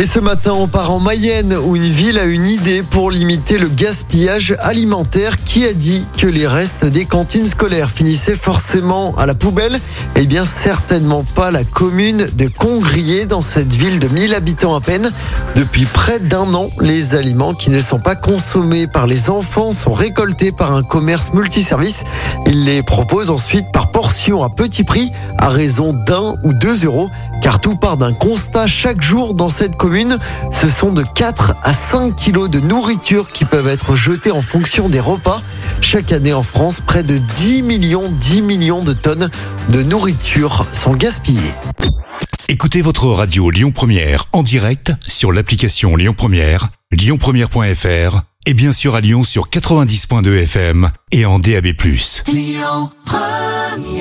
Et ce matin, on part en Mayenne où une ville a une idée pour limiter le gaspillage alimentaire. Qui a dit que les restes des cantines scolaires finissaient forcément à la poubelle Eh bien, certainement pas la commune de Congrier dans cette ville de 1000 habitants à peine. Depuis près d'un an, les aliments qui ne sont pas consommés par les enfants sont récoltés par un commerce multiservice. Il les propose ensuite par portion à petit prix à raison d'un ou deux euros car tout part d'un constat chaque jour dans cette commune. Ce sont de 4 à 5 kilos de nourriture qui peuvent être jetés en fonction des repas. Chaque année en France, près de 10 millions, 10 millions de tonnes de nourriture sont gaspillées. Écoutez votre radio Lyon Première en direct sur l'application Lyon Première, lyonpremière.fr et bien sûr à Lyon sur 90.2 FM et en DAB+. Lyon Première